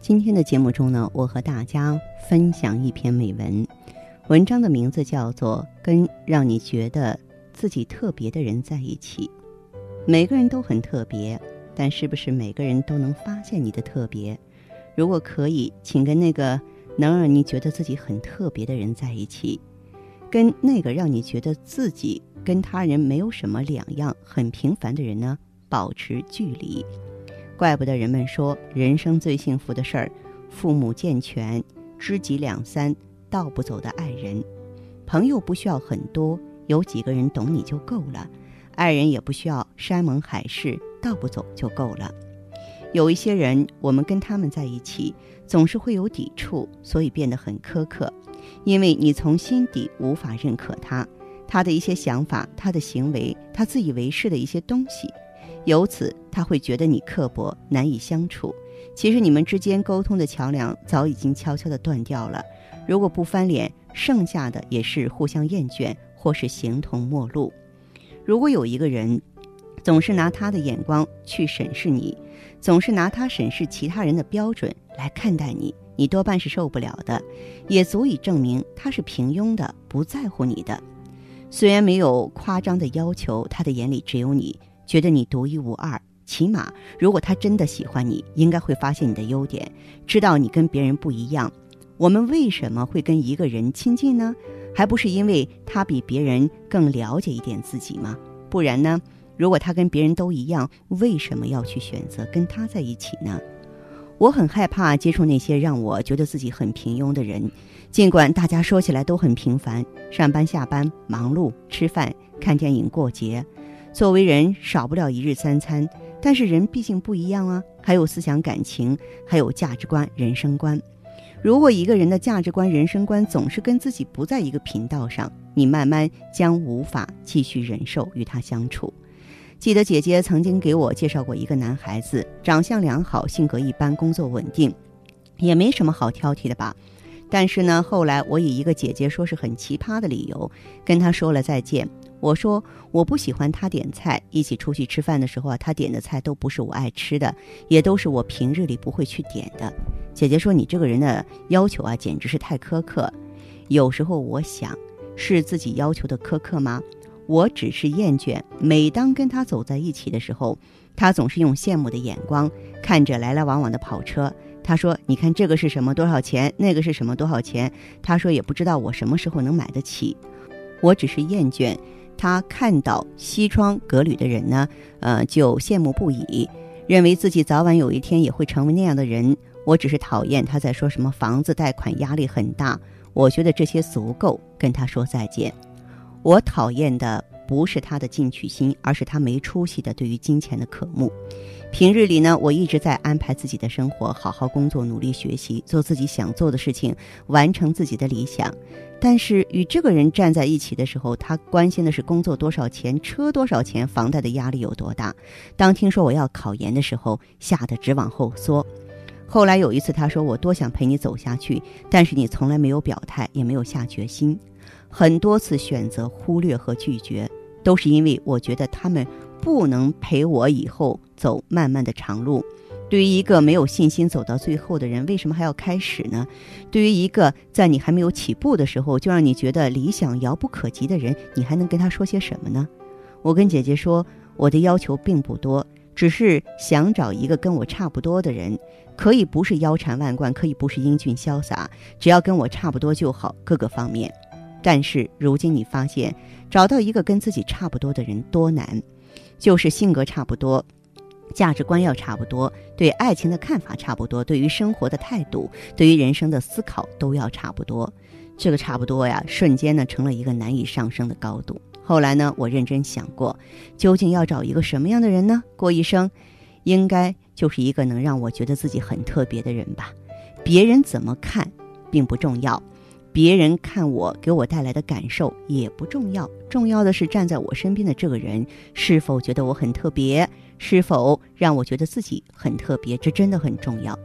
今天的节目中呢，我和大家分享一篇美文，文章的名字叫做《跟让你觉得自己特别的人在一起》。每个人都很特别，但是不是每个人都能发现你的特别？如果可以，请跟那个能让你觉得自己很特别的人在一起，跟那个让你觉得自己跟他人没有什么两样、很平凡的人呢，保持距离。怪不得人们说，人生最幸福的事儿，父母健全，知己两三，道不走的爱人，朋友不需要很多，有几个人懂你就够了；爱人也不需要山盟海誓，道不走就够了。有一些人，我们跟他们在一起，总是会有抵触，所以变得很苛刻，因为你从心底无法认可他，他的一些想法，他的行为，他自以为是的一些东西。由此，他会觉得你刻薄，难以相处。其实你们之间沟通的桥梁早已经悄悄地断掉了。如果不翻脸，剩下的也是互相厌倦，或是形同陌路。如果有一个人，总是拿他的眼光去审视你，总是拿他审视其他人的标准来看待你，你多半是受不了的，也足以证明他是平庸的，不在乎你的。虽然没有夸张的要求，他的眼里只有你。觉得你独一无二，起码如果他真的喜欢你，应该会发现你的优点，知道你跟别人不一样。我们为什么会跟一个人亲近呢？还不是因为他比别人更了解一点自己吗？不然呢？如果他跟别人都一样，为什么要去选择跟他在一起呢？我很害怕接触那些让我觉得自己很平庸的人，尽管大家说起来都很平凡，上班下班忙碌，吃饭看电影过节。作为人，少不了一日三餐，但是人毕竟不一样啊，还有思想感情，还有价值观、人生观。如果一个人的价值观、人生观总是跟自己不在一个频道上，你慢慢将无法继续忍受与他相处。记得姐姐曾经给我介绍过一个男孩子，长相良好，性格一般，工作稳定，也没什么好挑剔的吧。但是呢，后来我以一个姐姐说是很奇葩的理由，跟他说了再见。我说我不喜欢他点菜，一起出去吃饭的时候啊，他点的菜都不是我爱吃的，也都是我平日里不会去点的。姐姐说你这个人的要求啊，简直是太苛刻。有时候我想，是自己要求的苛刻吗？我只是厌倦。每当跟他走在一起的时候，他总是用羡慕的眼光看着来来往往的跑车。他说：“你看这个是什么多少钱？那个是什么多少钱？”他说也不知道我什么时候能买得起。我只是厌倦。他看到西装革履的人呢，呃，就羡慕不已，认为自己早晚有一天也会成为那样的人。我只是讨厌他在说什么房子贷款压力很大，我觉得这些足够跟他说再见。我讨厌的不是他的进取心，而是他没出息的对于金钱的渴慕。平日里呢，我一直在安排自己的生活，好好工作，努力学习，做自己想做的事情，完成自己的理想。但是与这个人站在一起的时候，他关心的是工作多少钱，车多少钱，房贷的压力有多大。当听说我要考研的时候，吓得直往后缩。后来有一次，他说我多想陪你走下去，但是你从来没有表态，也没有下决心。很多次选择忽略和拒绝，都是因为我觉得他们。不能陪我以后走漫漫的长路。对于一个没有信心走到最后的人，为什么还要开始呢？对于一个在你还没有起步的时候就让你觉得理想遥不可及的人，你还能跟他说些什么呢？我跟姐姐说，我的要求并不多，只是想找一个跟我差不多的人，可以不是腰缠万贯，可以不是英俊潇洒，只要跟我差不多就好，各个方面。但是如今你发现，找到一个跟自己差不多的人多难。就是性格差不多，价值观要差不多，对爱情的看法差不多，对于生活的态度，对于人生的思考都要差不多。这个差不多呀，瞬间呢成了一个难以上升的高度。后来呢，我认真想过，究竟要找一个什么样的人呢？过一生，应该就是一个能让我觉得自己很特别的人吧。别人怎么看并不重要，别人看我给我带来的感受也不重要，重要的是站在我身边的这个人是否觉得我很特别，是否让我觉得自己很特别，这真的很重要。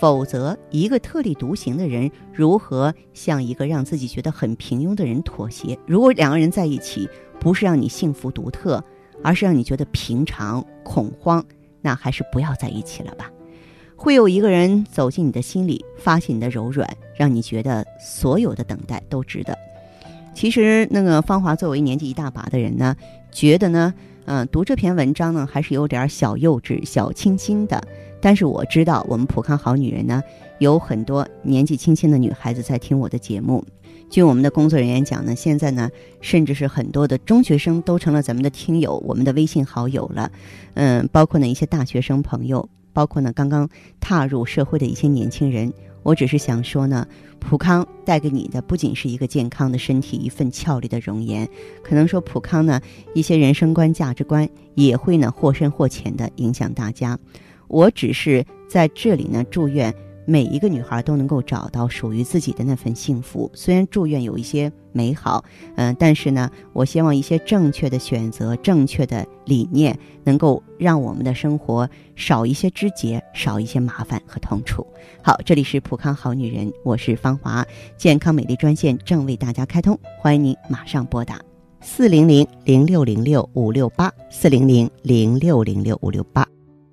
否则，一个特立独行的人如何向一个让自己觉得很平庸的人妥协？如果两个人在一起不是让你幸福独特，而是让你觉得平常恐慌，那还是不要在一起了吧。会有一个人走进你的心里，发现你的柔软，让你觉得所有的等待都值得。其实，那个芳华作为年纪一大把的人呢，觉得呢，嗯，读这篇文章呢，还是有点小幼稚、小清新的。但是我知道，我们普康好女人呢，有很多年纪轻轻的女孩子在听我的节目。据我们的工作人员讲呢，现在呢，甚至是很多的中学生都成了咱们的听友，我们的微信好友了。嗯，包括呢一些大学生朋友，包括呢刚刚踏入社会的一些年轻人。我只是想说呢，普康带给你的不仅是一个健康的身体，一份俏丽的容颜，可能说普康呢一些人生观、价值观也会呢或深或浅的影响大家。我只是在这里呢，祝愿每一个女孩都能够找到属于自己的那份幸福。虽然祝愿有一些美好，嗯，但是呢，我希望一些正确的选择、正确的理念，能够让我们的生活少一些枝节，少一些麻烦和痛楚。好，这里是普康好女人，我是芳华，健康美丽专线正为大家开通，欢迎您马上拨打四零零零六零六五六八四零零零六零六五六八。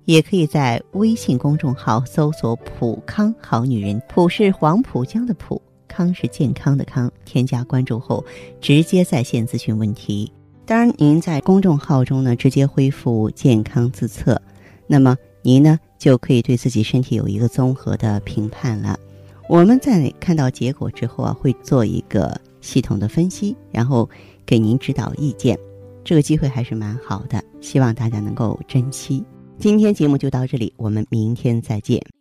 也可以在微信公众号搜索“普康好女人”，普是黄浦江的浦，康是健康的康。添加关注后，直接在线咨询问题。当然，您在公众号中呢，直接恢复健康自测，那么您呢就可以对自己身体有一个综合的评判了。我们在看到结果之后啊，会做一个系统的分析，然后给您指导意见。这个机会还是蛮好的，希望大家能够珍惜。今天节目就到这里，我们明天再见。